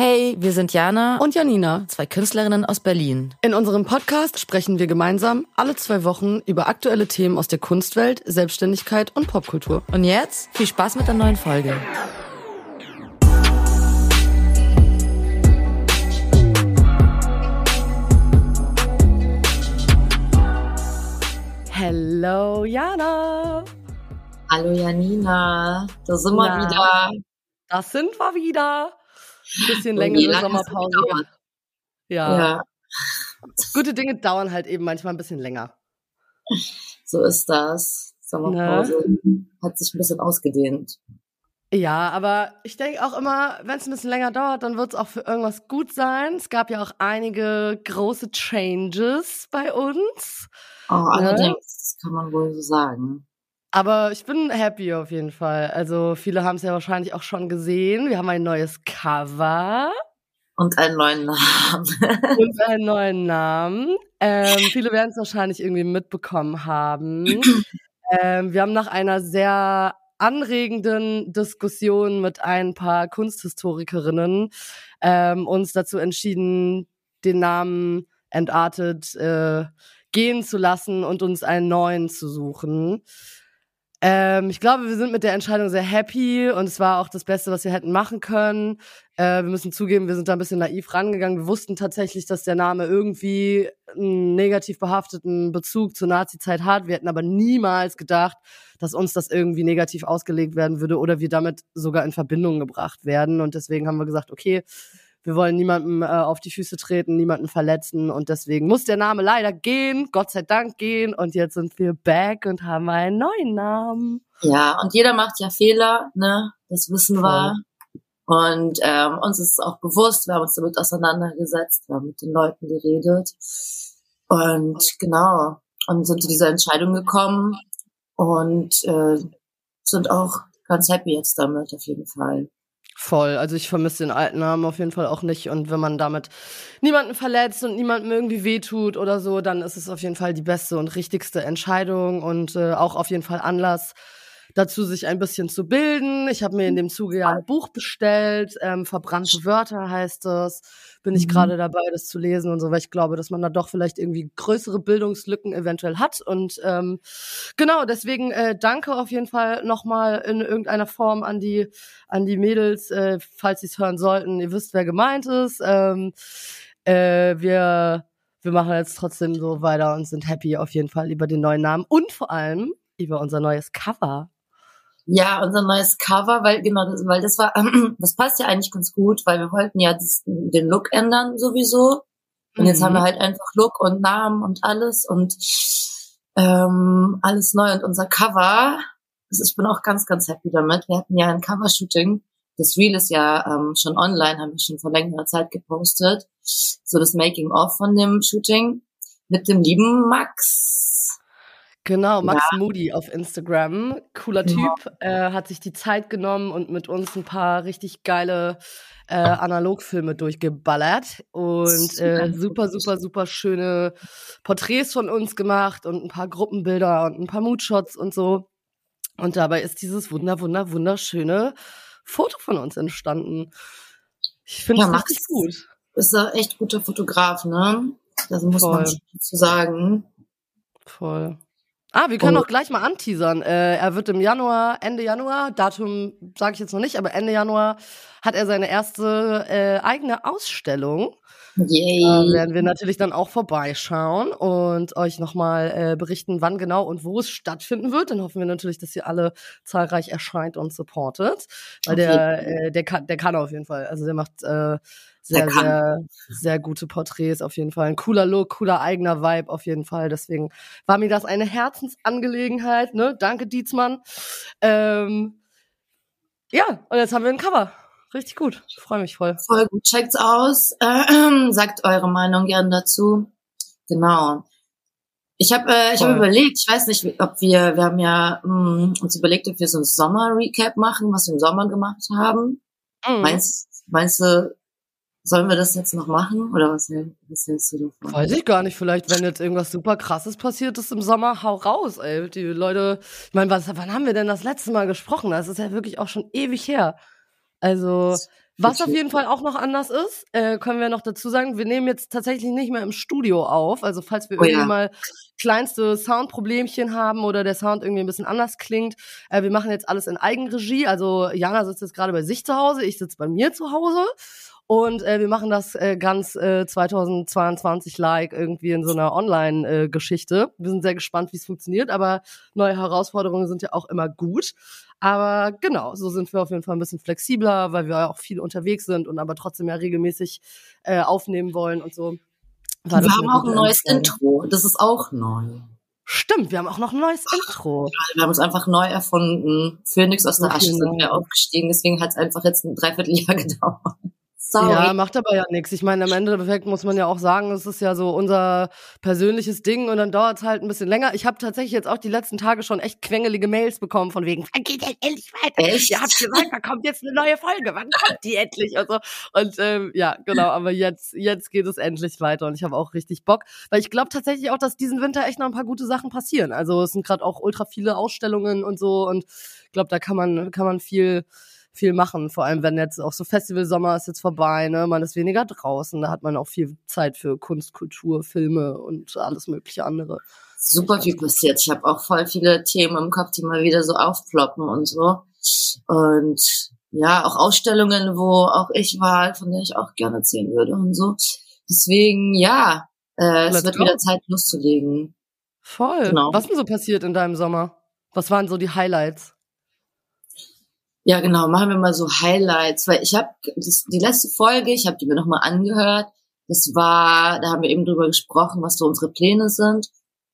Hey, wir sind Jana und Janina, zwei Künstlerinnen aus Berlin. In unserem Podcast sprechen wir gemeinsam alle zwei Wochen über aktuelle Themen aus der Kunstwelt, Selbstständigkeit und Popkultur. Und jetzt viel Spaß mit der neuen Folge. Hello Jana. Hallo Janina, da sind wir wieder. Das sind wir wieder. Ein bisschen längere Sommerpause. Ja. ja. Gute Dinge dauern halt eben manchmal ein bisschen länger. So ist das. Sommerpause ne? hat sich ein bisschen ausgedehnt. Ja, aber ich denke auch immer, wenn es ein bisschen länger dauert, dann wird es auch für irgendwas gut sein. Es gab ja auch einige große Changes bei uns. Oh, ne? allerdings, das kann man wohl so sagen. Aber ich bin happy auf jeden Fall. Also viele haben es ja wahrscheinlich auch schon gesehen. Wir haben ein neues Cover. Und einen neuen Namen. Und einen neuen Namen. Ähm, viele werden es wahrscheinlich irgendwie mitbekommen haben. ähm, wir haben nach einer sehr anregenden Diskussion mit ein paar Kunsthistorikerinnen ähm, uns dazu entschieden, den Namen Entartet äh, gehen zu lassen und uns einen neuen zu suchen. Ähm, ich glaube, wir sind mit der Entscheidung sehr happy und es war auch das Beste, was wir hätten machen können. Äh, wir müssen zugeben, wir sind da ein bisschen naiv rangegangen. Wir wussten tatsächlich, dass der Name irgendwie einen negativ behafteten Bezug zur Nazi-Zeit hat. Wir hätten aber niemals gedacht, dass uns das irgendwie negativ ausgelegt werden würde oder wir damit sogar in Verbindung gebracht werden. Und deswegen haben wir gesagt, okay, wir wollen niemandem äh, auf die Füße treten, niemanden verletzen und deswegen muss der Name leider gehen, Gott sei Dank gehen und jetzt sind wir back und haben einen neuen Namen. Ja, und jeder macht ja Fehler, ne? Das wissen wir. Und ähm, uns ist auch bewusst, wir haben uns damit auseinandergesetzt, wir haben mit den Leuten geredet und genau und sind zu dieser Entscheidung gekommen und äh, sind auch ganz happy jetzt damit auf jeden Fall. Voll. Also ich vermisse den alten Namen auf jeden Fall auch nicht. Und wenn man damit niemanden verletzt und niemandem irgendwie wehtut oder so, dann ist es auf jeden Fall die beste und richtigste Entscheidung und äh, auch auf jeden Fall Anlass, dazu, sich ein bisschen zu bilden. Ich habe mir in dem Zuge ja ein Buch bestellt, ähm, Verbrannte Wörter heißt es. Bin ich mhm. gerade dabei, das zu lesen und so, weil ich glaube, dass man da doch vielleicht irgendwie größere Bildungslücken eventuell hat. Und ähm, genau, deswegen äh, danke auf jeden Fall nochmal in irgendeiner Form an die, an die Mädels, äh, falls sie es hören sollten. Ihr wisst, wer gemeint ist. Ähm, äh, wir wir machen jetzt trotzdem so weiter und sind happy auf jeden Fall über den neuen Namen und vor allem über unser neues Cover. Ja, unser neues Cover, weil genau, das, weil das war, das passt ja eigentlich ganz gut, weil wir wollten ja das, den Look ändern sowieso. Und jetzt haben wir mhm. halt einfach Look und Namen und alles und ähm, alles neu. Und unser Cover, also ich bin auch ganz, ganz happy damit. Wir hatten ja ein Cover-Shooting. Das Reel ist ja ähm, schon online, haben wir schon vor längerer Zeit gepostet. So das Making-of von dem Shooting mit dem lieben Max. Genau, Max ja. Moody auf Instagram. Cooler Typ, ja. äh, hat sich die Zeit genommen und mit uns ein paar richtig geile äh, Analogfilme durchgeballert und äh, super, super, super schöne Porträts von uns gemacht und ein paar Gruppenbilder und ein paar Moodshots und so. Und dabei ist dieses wunder, wunder, wunderschöne Foto von uns entstanden. Ich finde es ja, richtig gut. Ist ein echt guter Fotograf, ne? Das muss Voll. man zu sagen. Voll. Ah, wir können oh. auch gleich mal anteasern. Äh, er wird im Januar, Ende Januar, Datum sage ich jetzt noch nicht, aber Ende Januar hat er seine erste äh, eigene Ausstellung. Yay. Da werden wir natürlich dann auch vorbeischauen und euch nochmal äh, berichten, wann genau und wo es stattfinden wird. Dann hoffen wir natürlich, dass ihr alle zahlreich erscheint und supportet. Weil okay. der, äh, der, kann, der kann auf jeden Fall. Also der macht äh, sehr, sehr, sehr gute Porträts auf jeden Fall. Ein cooler Look, cooler eigener Vibe auf jeden Fall. Deswegen war mir das eine Herzensangelegenheit. Ne? Danke, Dietzmann. Ähm, ja, und jetzt haben wir ein Cover. Richtig gut. Ich freue mich voll. Voll gut. Checkt's aus. Äh, sagt eure Meinung gern dazu. Genau. Ich habe äh, ich hab überlegt, ich weiß nicht, ob wir, wir haben ja mh, hm, uns überlegt, ob wir so ein Sommer-Recap machen, was wir im Sommer gemacht haben. Mhm. Meinst, meinst du, Sollen wir das jetzt noch machen oder was, was hältst du davon? Weiß ich gar nicht. Vielleicht, wenn jetzt irgendwas super krasses passiert ist im Sommer, hau raus, ey. Die Leute, ich meine, was, wann haben wir denn das letzte Mal gesprochen? Das ist ja wirklich auch schon ewig her. Also, Was auf jeden Fall auch noch anders ist, äh, können wir noch dazu sagen, wir nehmen jetzt tatsächlich nicht mehr im Studio auf. Also falls wir Oh ja. irgendwie mal kleinste Soundproblemchen haben oder der Sound irgendwie ein bisschen anders klingt, äh, wir machen jetzt alles in Eigenregie. Also Jana sitzt jetzt gerade bei sich zu Hause, ich sitze bei mir zu Hause. Und äh, wir machen das äh, ganz äh, 2022-like irgendwie in so einer Online-Geschichte. wir sind sehr gespannt, wie es funktioniert, aber neue Herausforderungen sind ja auch immer gut. Aber genau, so sind wir auf jeden Fall ein bisschen flexibler, weil wir ja auch viel unterwegs sind und aber trotzdem ja regelmäßig äh, aufnehmen wollen und so. War wir haben auch ein neues Entscheidung. Intro. Das ist auch neu. Stimmt, wir haben auch noch ein neues Intro. Wir haben es einfach neu erfunden. Phoenix aus der Asche sind neu. wir aufgestiegen. Deswegen hat es einfach jetzt ein Dreivierteljahr gedauert. Sorry. Ja, macht aber ja nichts. Ich meine, am Endeffekt muss man ja auch sagen, es ist ja so unser persönliches Ding und dann dauert es halt ein bisschen länger. Ich habe tatsächlich jetzt auch die letzten Tage schon echt quengelige Mails bekommen von wegen, wann geht denn endlich weiter? Echt? Ihr habt gesagt, da kommt jetzt eine neue Folge. Wann kommt die endlich? Und, so. und ähm, ja, genau, aber jetzt, jetzt geht es endlich weiter und ich habe auch richtig Bock. Weil ich glaube tatsächlich auch, dass diesen Winter echt noch ein paar gute Sachen passieren. Also es sind gerade auch ultra viele Ausstellungen und so und ich glaube, da kann man, kann man viel viel machen, vor allem wenn jetzt auch so Festivalsommer ist jetzt vorbei, ne, man ist weniger draußen, da hat man auch viel Zeit für Kunst, Kultur, Filme und alles mögliche andere. Super viel passiert. Ich habe auch voll viele Themen im Kopf, die mal wieder so aufploppen und so. Und ja, auch Ausstellungen, wo auch ich war, von der ich auch gerne erzählen würde und so. Deswegen, ja, äh, es wird go. wieder Zeit loszulegen. Voll. Genau. Was denn so passiert in deinem Sommer? Was waren so die Highlights? Ja, genau, machen wir mal so Highlights, weil ich habe die letzte Folge, ich habe die mir nochmal angehört. Das war, da haben wir eben drüber gesprochen, was so unsere Pläne sind.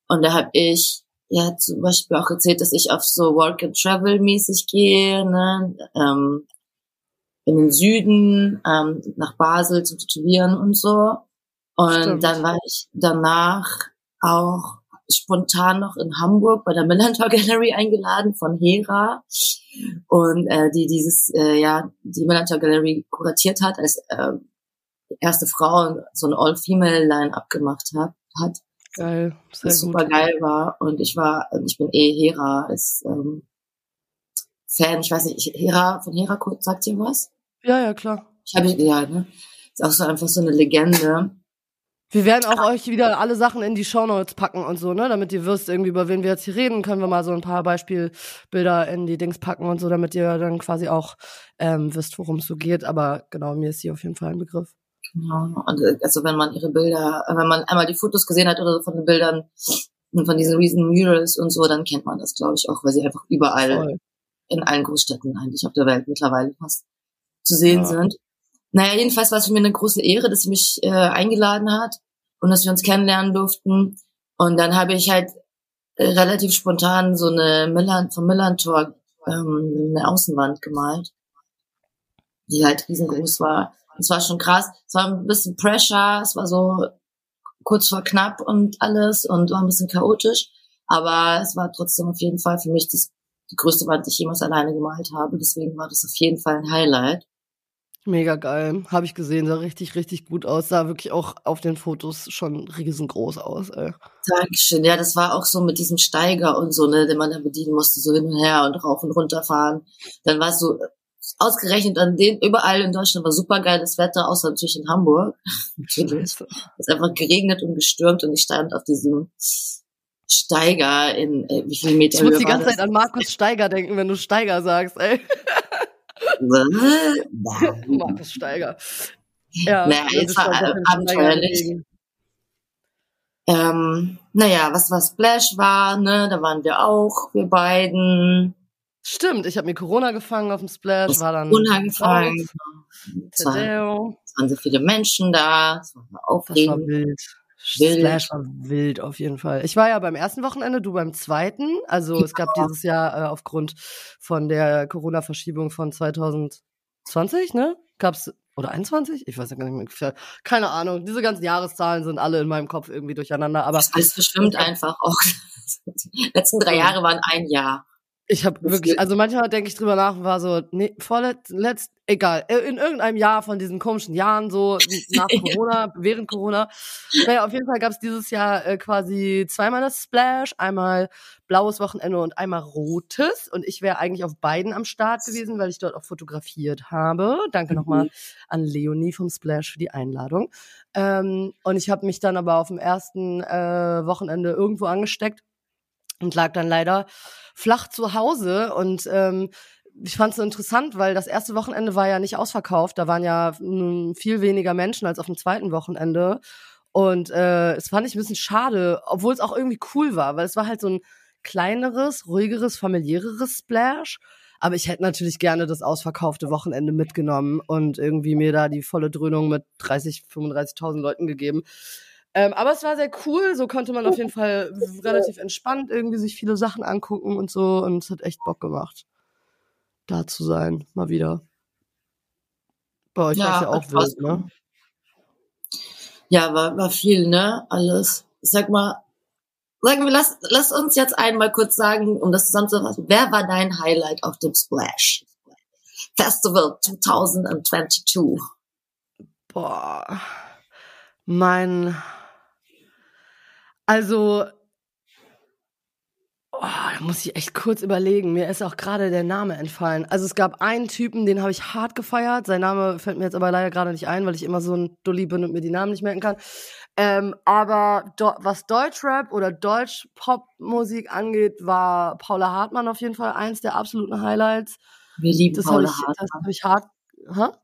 Und da habe ich ja zum Beispiel auch erzählt, dass ich auf so Work and Travel mäßig gehe, ne? ähm, in den Süden, ähm, nach Basel zum Tätowieren und so. Und Stimmt. dann war ich danach auch spontan noch in Hamburg bei der Millantor Gallery eingeladen von Hera. Und äh, die dieses äh, ja die Millantor Gallery kuratiert hat als äh, erste Frau so ein All-Female Line-up gemacht hat, hat. Geil, sehr gut. super geil war. Und ich war ich bin eh Hera als ähm, Fan. Ich weiß nicht ich, Hera von Hera sagt ihr was? Ja, ja, klar. ich habe ja ne? Ist auch so einfach so eine Legende Wir werden auch euch wieder alle Sachen in die Shownotes packen und so, ne? Damit ihr wisst, irgendwie, über wen wir jetzt hier reden, können wir mal so ein paar Beispielbilder in die Dings packen und so, damit ihr dann quasi auch ähm, wisst, worum es so geht. Aber genau, mir ist sie auf jeden Fall ein Begriff. Genau. Und äh, also wenn man ihre Bilder, äh, wenn man einmal die Fotos gesehen hat oder so von den Bildern und von diesen riesen Murals und so, dann kennt man das, glaube ich, auch, weil sie einfach überall Voll. in allen Großstädten eigentlich auf der Welt mittlerweile fast zu sehen Ja. sind. Naja, jedenfalls war es für mich eine große Ehre, dass sie mich äh, eingeladen hat und dass wir uns kennenlernen durften. Und dann habe ich halt äh, relativ spontan so eine Millan, vom Millantor ähm, eine Außenwand gemalt, die halt riesengroß war. Es war schon krass. Es war ein bisschen Pressure, es war so kurz vor knapp und alles und war ein bisschen chaotisch. Aber es war trotzdem auf jeden Fall für mich das, die größte Wand, die ich jemals alleine gemalt habe. Deswegen war das auf jeden Fall ein Highlight. Mega geil. Habe ich gesehen, sah richtig, richtig gut aus. Sah wirklich auch auf den Fotos schon riesengroß aus, ey. Dankeschön. Ja, das war auch so mit diesem Steiger und so, ne, den man da bedienen musste, so hin und her und rauf und runter fahren. Dann war es so ausgerechnet an den, überall in Deutschland war super geiles Wetter, außer natürlich in Hamburg. natürlich. Es ist einfach geregnet und gestürmt und ich stand auf diesem Steiger in, äh, wie viele Meter Ich muss die ganze? Zeit an Markus Steiger denken, wenn du Steiger sagst, ey. Markus Steiger. Ja, Naja, es war, abenteuerlich. ähm, naja, was was Splash war, ne, da waren wir auch, wir beiden. Stimmt, ich habe mir Corona gefangen auf dem Splash, Das war dann. Es, war, Tadeo. es waren so viele Menschen da, es war Das war aufregend. wild. Wild. Splash war wild auf jeden Fall. Ich war ja beim ersten Wochenende, du beim zweiten. Also es gab dieses Jahr äh, aufgrund von der Corona-Verschiebung von 2020, ne? Gab's oder 21? Ich weiß ja gar nicht mehr. Keine Ahnung. Diese ganzen Jahreszahlen sind alle in meinem Kopf irgendwie durcheinander. Aber Das alles verschwimmt einfach auch. Die letzten drei Jahre waren ein Jahr. Ich habe wirklich, also manchmal denke ich drüber nach und war so, nee, vorletzt, letzt, egal, äh, in irgendeinem Jahr von diesen komischen Jahren, so nach Corona, während Corona. Naja, auf jeden Fall gab es dieses Jahr äh, quasi zweimal das Splash, einmal blaues Wochenende und einmal rotes. Und ich wäre eigentlich auf beiden am Start gewesen, weil ich dort auch fotografiert habe. Danke mhm. nochmal an Leonie vom Splash für die Einladung. Ähm, und ich habe mich dann aber auf dem ersten äh, Wochenende irgendwo angesteckt und lag dann leider flach zu Hause und ähm, ich fand es so interessant, weil das erste Wochenende war ja nicht ausverkauft. Da waren ja viel weniger Menschen als auf dem zweiten Wochenende. Und äh, es fand ich ein bisschen schade, obwohl es auch irgendwie cool war, weil es war halt so ein kleineres, ruhigeres, familiäreres Splash. Aber ich hätte natürlich gerne das ausverkaufte Wochenende mitgenommen und irgendwie mir da die volle Dröhnung mit 30, 35.000 Leuten gegeben. Ähm, aber es war sehr cool, so konnte man auf jeden Fall relativ entspannt irgendwie sich viele Sachen angucken und so und es hat echt Bock gemacht, da zu sein, mal wieder. Bei euch ja, war es ja auch wild, ne? Ja, war, war viel, ne? Alles. Ich sag mal, sagen wir, lass, lass uns jetzt einmal kurz sagen, um das zusammenzufassen, wer war dein Highlight auf dem Splash Festival 2022? Boah, mein also, oh, da muss ich echt kurz überlegen. Mir ist auch gerade der Name entfallen. Also es gab einen Typen, den habe ich hart gefeiert. Sein Name fällt mir jetzt aber leider gerade nicht ein, weil ich immer so ein Dulli bin und mir die Namen nicht merken kann. Ähm, aber was Deutschrap oder Deutsch-Pop-Musik angeht, war Paula Hartmann auf jeden Fall eins der absoluten Highlights. Wir lieben das Paula ich, Hartmann. Das habe ich hart. Hä?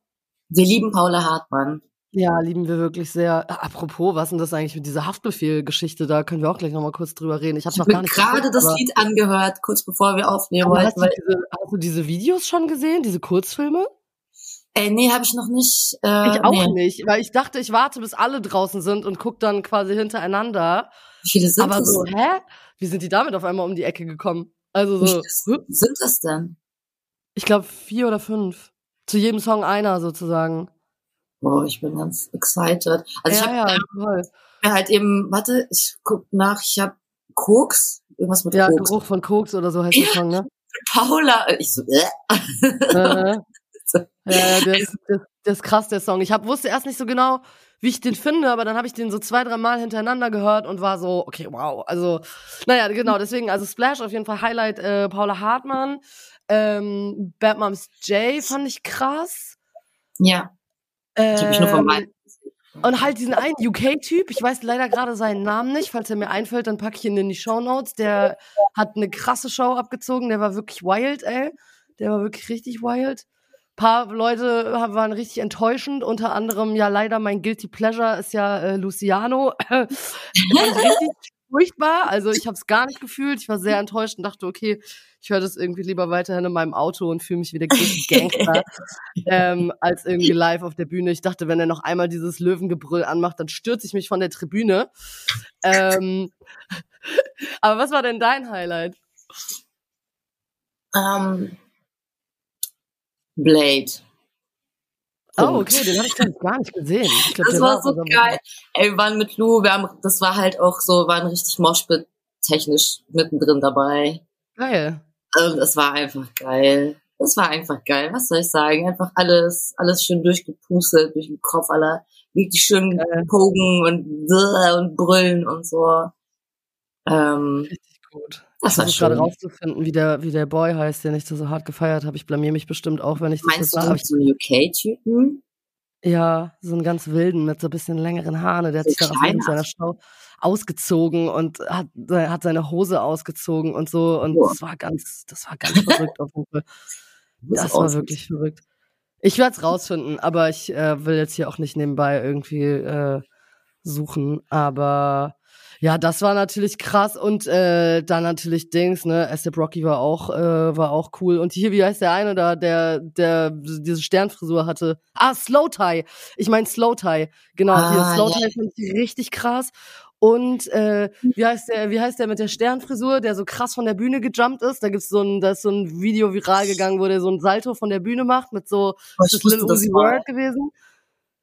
Wir lieben Paula Hartmann. Ja, lieben wir wirklich sehr. Apropos, was ist denn das eigentlich mit dieser Haftbefehl-Geschichte? Da können wir auch gleich nochmal kurz drüber reden. Ich habe noch gar nicht gerade das Lied angehört, kurz bevor wir aufnehmen wollten. Hast, du diese, hast du diese Videos schon gesehen, diese Kurzfilme? Ey, nee, habe ich noch nicht. Äh, ich auch nee. nicht, weil ich dachte, ich warte, bis alle draußen sind und guck dann quasi hintereinander. Wie viele sind Aber das? so, hä? Wie sind die damit auf einmal um die Ecke gekommen? Also so. Wie sind das denn? Ich glaube vier oder fünf. Zu jedem Song einer sozusagen. Boah, ich bin ganz excited. Also ja, ich habe ja, mir halt eben, warte, ich guck nach, ich habe Koks, irgendwas mit ja, Koks. Geruch von Koks oder so heißt ja. der Song, ne? Paula, ich so, äh. Ja, der ist, der, der ist krass, der Song. Ich hab, wusste erst nicht so genau, wie ich den finde, aber dann habe ich den so zwei, drei Mal hintereinander gehört und war so, okay, wow. Also, naja, genau, deswegen, also Splash auf jeden Fall Highlight, äh, Paula Hartmann. Ähm, Bad Moms J fand ich krass. Ja. Ähm, ich nur von und halt diesen einen UK-Typ, ich weiß leider gerade seinen Namen nicht, falls er mir einfällt, dann packe ich ihn in die Show Notes. Der hat eine krasse Show abgezogen, der war wirklich wild, ey. Der war wirklich richtig wild. Ein paar Leute waren richtig enttäuschend, unter anderem ja leider mein Guilty Pleasure ist ja äh, Luciano. richtig furchtbar, also ich habe es gar nicht gefühlt, ich war sehr enttäuscht und dachte, okay, ich höre das irgendwie lieber weiterhin in meinem Auto und fühle mich wieder richtig Gangster, ähm, als irgendwie live auf der Bühne. Ich dachte, wenn er noch einmal dieses Löwengebrüll anmacht, dann stürze ich mich von der Tribüne. Ähm, aber was war denn dein Highlight? Um, Blade. Oh, okay, den habe ich gar nicht gesehen. Glaub, das war so geil. Ey, wir waren mit Lou, wir haben, das war halt auch so, waren richtig Moshpit technisch mittendrin dabei. Geil. Also das war einfach geil. Das war einfach geil. Was soll ich sagen? Einfach alles, alles schön durchgepustet, durch den Kopf, aller richtig schön geil. pogen und, und brüllen und so. Ähm, richtig gut. Das war versuche gerade rauszufinden, wie der, wie der Boy heißt, den ich so hart gefeiert habe. Ich blamier mich bestimmt auch, wenn ich das Meinst jetzt du so einen UK-Typen? Ja, so einen ganz wilden mit so ein bisschen längeren Haaren. Der hat So sich dann jedem seiner Show ausgezogen und hat, hat seine Hose ausgezogen und so. Und Boah. das war ganz, das war ganz verrückt auf jeden Fall. Muss Das war wirklich verrückt. Ich werde es rausfinden, aber ich äh, will jetzt hier auch nicht nebenbei irgendwie äh, suchen. Aber ja, das war natürlich krass und äh, dann natürlich Dings, ne? ASAP Rocky war auch äh, war auch cool und hier wie heißt der eine da, der der diese Sternfrisur hatte? Ah, Slow Tie. Ich meine Slow Tie. Genau, Ah, hier Slow ja. Tie fand ich richtig krass. Und äh, wie heißt der, wie heißt der mit der Sternfrisur, der so krass von der Bühne gejumpt ist? Da gibt's so ein, da ist so ein Video viral gegangen, wo der so ein Salto von der Bühne macht mit so, Oh, ist das Lil wusste das Uzi. Word gewesen?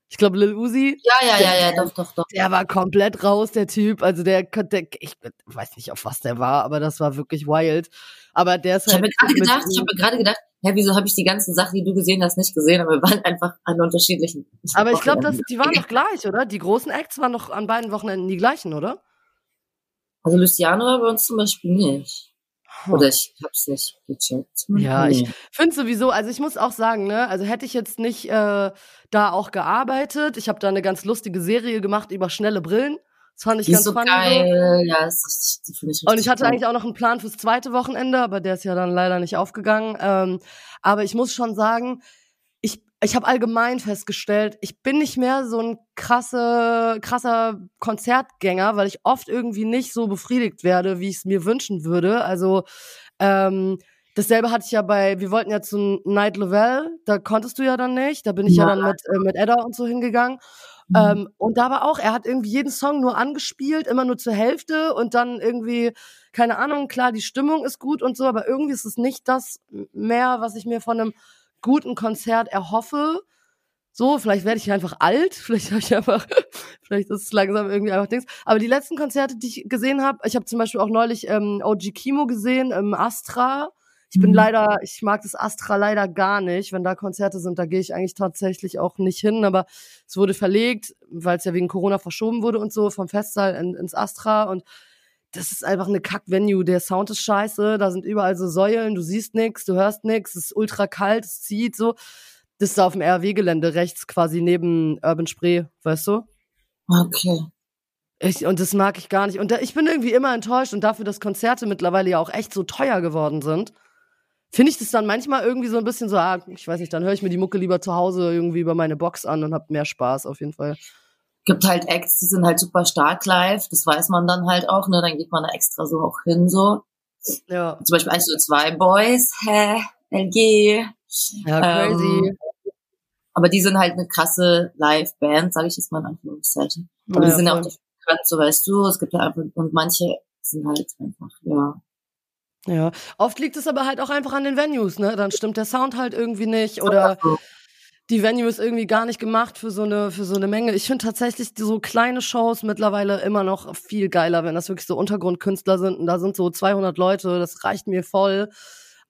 Ich glaube, Lil Uzi. Ja, ja, ja, ja, doch, doch, doch. Der war komplett raus, der Typ. Also der, der ich weiß nicht, auf was der war, aber das war wirklich wild. Aber der ist Ich halt. habe mir gerade gedacht, ich habe mir gerade gedacht, hä, wieso habe ich die ganzen Sachen, die du gesehen hast, nicht gesehen? Aber wir waren einfach an unterschiedlichen. aber ich glaube, die waren doch gleich, oder? Die großen Acts waren doch an beiden Wochenenden die gleichen, oder? Also Luciano war bei uns zum Beispiel nicht. Oder ich hab's nicht gecheckt. Ja, ich Nee. finde sowieso, also ich muss auch sagen, ne, also hätte ich jetzt nicht äh, da auch gearbeitet, ich habe da eine ganz lustige Serie gemacht über schnelle Brillen. Das fand ich Die ganz so funny. geil. Ja, ist richtig, die finde ich richtig Und ich hatte geil. eigentlich auch noch einen Plan fürs zweite Wochenende, aber der ist ja dann leider nicht aufgegangen. Ähm, aber ich muss schon sagen, ich, habe allgemein festgestellt, ich bin nicht mehr so ein krasse, krasser Konzertgänger, weil ich oft irgendwie nicht so befriedigt werde, wie ich es mir wünschen würde. Also ähm, dasselbe hatte ich ja bei, wir wollten ja zu Night Level, da konntest du ja dann nicht, da bin ich ja, Ja. dann mit, äh, mit Edda und so hingegangen. Mhm. Ähm, und da war auch, er hat irgendwie jeden Song nur angespielt, immer nur zur Hälfte und dann irgendwie, keine Ahnung, klar, die Stimmung ist gut und so, aber irgendwie ist es nicht das mehr, was ich mir von einem guten Konzert erhoffe. So, vielleicht werde ich einfach alt, vielleicht habe ich einfach, vielleicht ist es langsam irgendwie einfach Dings. Aber die letzten Konzerte, die ich gesehen habe, ich habe zum Beispiel auch neulich ähm, OG Kimo gesehen im Astra. Ich bin Mhm. leider, ich mag das Astra leider gar nicht. Wenn da Konzerte sind, da gehe ich eigentlich tatsächlich auch nicht hin. Aber es wurde verlegt, weil es ja wegen Corona verschoben wurde und so, vom Festsaal in, ins Astra. Und das ist einfach eine Kack-Venue. Der Sound ist scheiße, da sind überall so Säulen, du siehst nix, du hörst nix, es ist ultra kalt, es zieht so. Das ist auf dem RW-Gelände rechts, quasi neben Urban Spree, weißt du? Okay. Ich, und das mag ich gar nicht. Und da, ich bin irgendwie immer enttäuscht und dafür, dass Konzerte mittlerweile ja auch echt so teuer geworden sind, finde ich das dann manchmal irgendwie so ein bisschen so, ah, ich weiß nicht, dann höre ich mir die Mucke lieber zu Hause irgendwie über meine Box an und hab mehr Spaß auf jeden Fall. Gibt halt Acts, die sind halt super stark live. Das weiß man dann halt auch, ne? Dann geht man da extra so auch hin, so. Ja, Zum Beispiel 1 zu 2 Boys, hä, LG. ja crazy. Ähm, aber die sind halt eine krasse Live-Band, sage ich jetzt mal in Anführungszeichen. Aber Ja, die sind ja auch bekannt, so weißt du. Es gibt ja einfach, und manche sind halt einfach, ja. Ja, oft liegt es aber halt auch einfach an den Venues, ne? Dann stimmt der Sound halt irgendwie nicht oder So. Die Venue ist irgendwie gar nicht gemacht für so eine für so eine Menge. Ich finde tatsächlich so kleine Shows mittlerweile immer noch viel geiler, wenn das wirklich so Untergrundkünstler sind und da sind so 200 Leute, das reicht mir voll.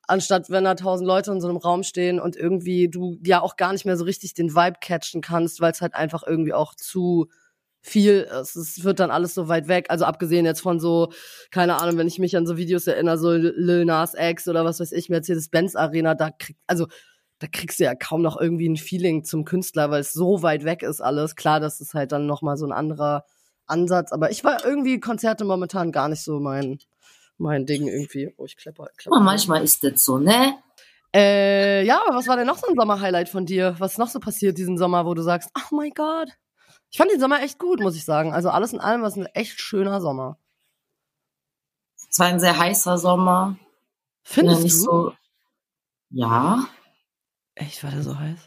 Anstatt wenn da 1000 Leute in so einem Raum stehen und irgendwie du ja auch gar nicht mehr so richtig den Vibe catchen kannst, weil es halt einfach irgendwie auch zu viel ist. Es wird dann alles so weit weg. Also abgesehen jetzt von so, keine Ahnung, wenn ich mich an so Videos erinnere, so Lil Nas X oder was weiß ich, Mercedes-Benz Arena, da krieg, also da kriegst du ja kaum noch irgendwie ein Feeling zum Künstler, weil es so weit weg ist alles. Klar, das ist halt dann nochmal so ein anderer Ansatz, aber ich war irgendwie Konzerte momentan gar nicht so mein, mein Ding irgendwie. Oh, ich klepper, klepper. Aber manchmal ist das so, ne? Äh, ja, aber was war denn noch so ein Sommer-Highlight von dir? Was ist noch so passiert diesen Sommer, wo du sagst, oh mein Gott. Ich fand den Sommer echt gut, muss ich sagen. Also alles in allem war es ein echt schöner Sommer. Es war ein sehr heißer Sommer. Findest ja, du? so. Ja. Echt, war der so heiß?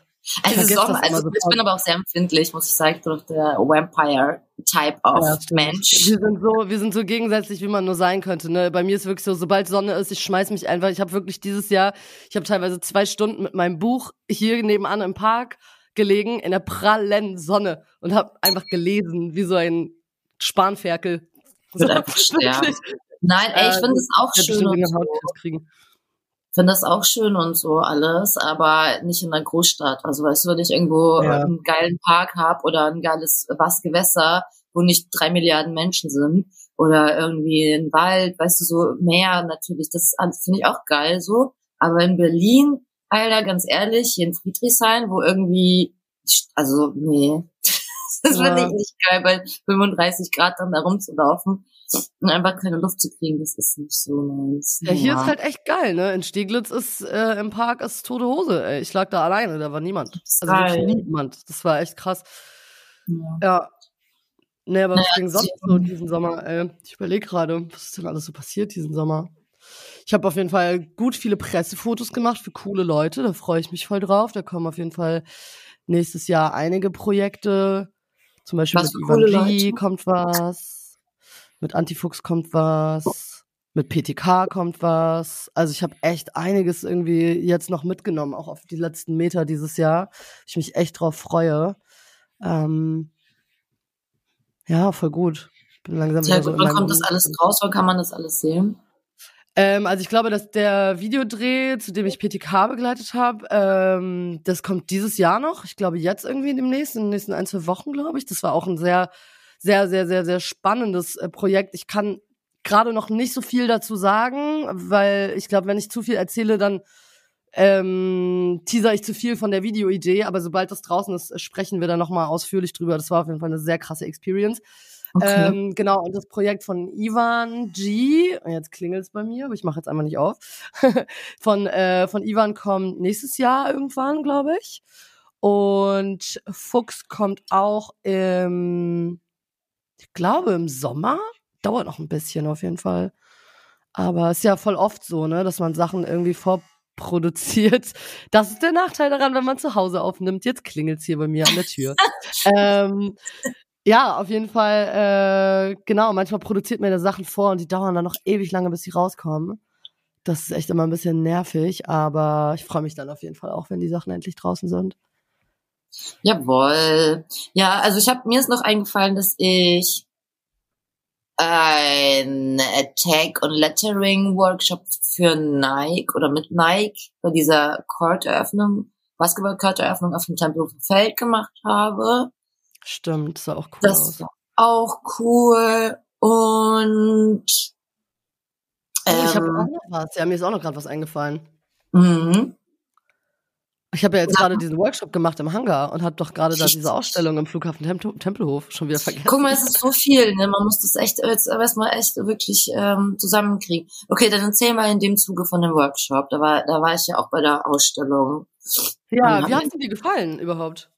Also, das immer also ich sofort. bin aber auch sehr empfindlich, muss ich sagen, ich bin der Vampire-Type of Ja. Mensch. Wir sind so, wir sind so gegensätzlich, wie man nur sein könnte. Ne? Bei mir ist wirklich so, sobald Sonne ist, ich schmeiß mich einfach. Ich habe wirklich dieses Jahr, ich habe teilweise zwei Stunden mit meinem Buch hier nebenan im Park gelegen in der prallen Sonne und habe einfach gelesen, wie so ein Spanferkel. Wird einfach sterben. wirklich. Nein, ey, ich Äh, finde es auch Ich schön und so. Kriegen. Finde das auch schön und so alles, aber nicht in der Großstadt. Also weißt du, wenn ich irgendwo Ja. einen geilen Park hab oder ein geiles was Gewässer, wo nicht drei Milliarden Menschen sind oder irgendwie ein Wald, weißt du, so Meer natürlich, das finde ich auch geil so. Aber in Berlin, Alter, ganz ehrlich, hier in Friedrichshain, wo irgendwie, also nee, das Ja. finde ich nicht geil, bei 35 Grad dann da rumzulaufen und einfach keine Luft zu kriegen, das ist nicht so meins. Ja, hier ist halt echt geil, ne? In Steglitz ist äh, im Park ist tote Hose, ey. Ich lag da alleine, da war niemand. Also niemand. Das war echt krass. Ja. Ja. Nee, aber was Naja, ging sonst so diesen Sommer, ey? Ich überlege gerade, was ist denn alles so passiert diesen Sommer? Ich habe auf jeden Fall gut viele Pressefotos gemacht für coole Leute, da freue ich mich voll drauf. Da kommen auf jeden Fall nächstes Jahr einige Projekte. Zum Beispiel Was mit Ivan Leute? kommt was. Mit Antifuchs kommt was. Mit PTK kommt was. Also ich habe echt einiges irgendwie jetzt noch mitgenommen, auch auf die letzten Meter dieses Jahr. Ich mich echt drauf freue. Ähm, ja, voll gut. Bin langsam Sehr so gut. in Wann kommt das alles raus? Wann kann man das alles sehen? Ähm, also ich glaube, dass der Videodreh, zu dem ich PTK begleitet habe, ähm, das kommt dieses Jahr noch. Ich glaube jetzt irgendwie demnächst, in den nächsten ein, zwei Wochen, glaube ich. Das war auch ein sehr, sehr, sehr, sehr, sehr spannendes äh, Projekt. Ich kann gerade noch nicht so viel dazu sagen, weil ich glaube, wenn ich zu viel erzähle, dann ähm, teaser ich zu viel von der Videoidee. Aber sobald das draußen ist, sprechen wir da noch mal ausführlich drüber. Das war auf jeden Fall eine sehr krasse Experience. Okay. Ähm, genau, und das Projekt von Ivan G, jetzt klingelt's bei mir, aber ich mache jetzt einfach nicht auf, von, äh, von Ivan kommt nächstes Jahr irgendwann, glaube ich. Und Fuchs kommt auch im, ich glaube im Sommer. Dauert noch ein bisschen auf jeden Fall. Aber ist ja voll oft so, ne, dass man Sachen irgendwie vorproduziert. Das ist der Nachteil daran, wenn man zu Hause aufnimmt. Jetzt klingelt's hier bei mir an der Tür. ähm, ja, auf jeden Fall, äh, genau, manchmal produziert man da Sachen vor und die dauern dann noch ewig lange, bis sie rauskommen. Das ist echt immer ein bisschen nervig, aber ich freue mich dann auf jeden Fall auch, wenn die Sachen endlich draußen sind. Jawohl. Ja, also ich habe mir ist noch eingefallen, dass ich ein Tag und Lettering Workshop für Nike oder mit Nike bei dieser Court-Eröffnung, Basketball-Court-Eröffnung auf dem Tempelhofer Feld gemacht habe. Stimmt, sah auch cool Das aus. war auch cool und Oh, ich habe ähm, auch noch was. Ja, mir ist auch noch gerade was eingefallen. mhm. Ich habe ja jetzt gerade diesen Workshop gemacht im Hangar und habe doch gerade da diese Ausstellung im Flughafen Tempel Tempelhof schon wieder vergessen. Guck mal, es ist so viel, ne? Man muss das echt jetzt erstmal echt wirklich ähm, zusammenkriegen. Okay, dann erzähl mal in dem Zuge von dem Workshop. Da war, da war ich ja auch bei der Ausstellung. Ja, Ja. wie hat's dir gefallen überhaupt?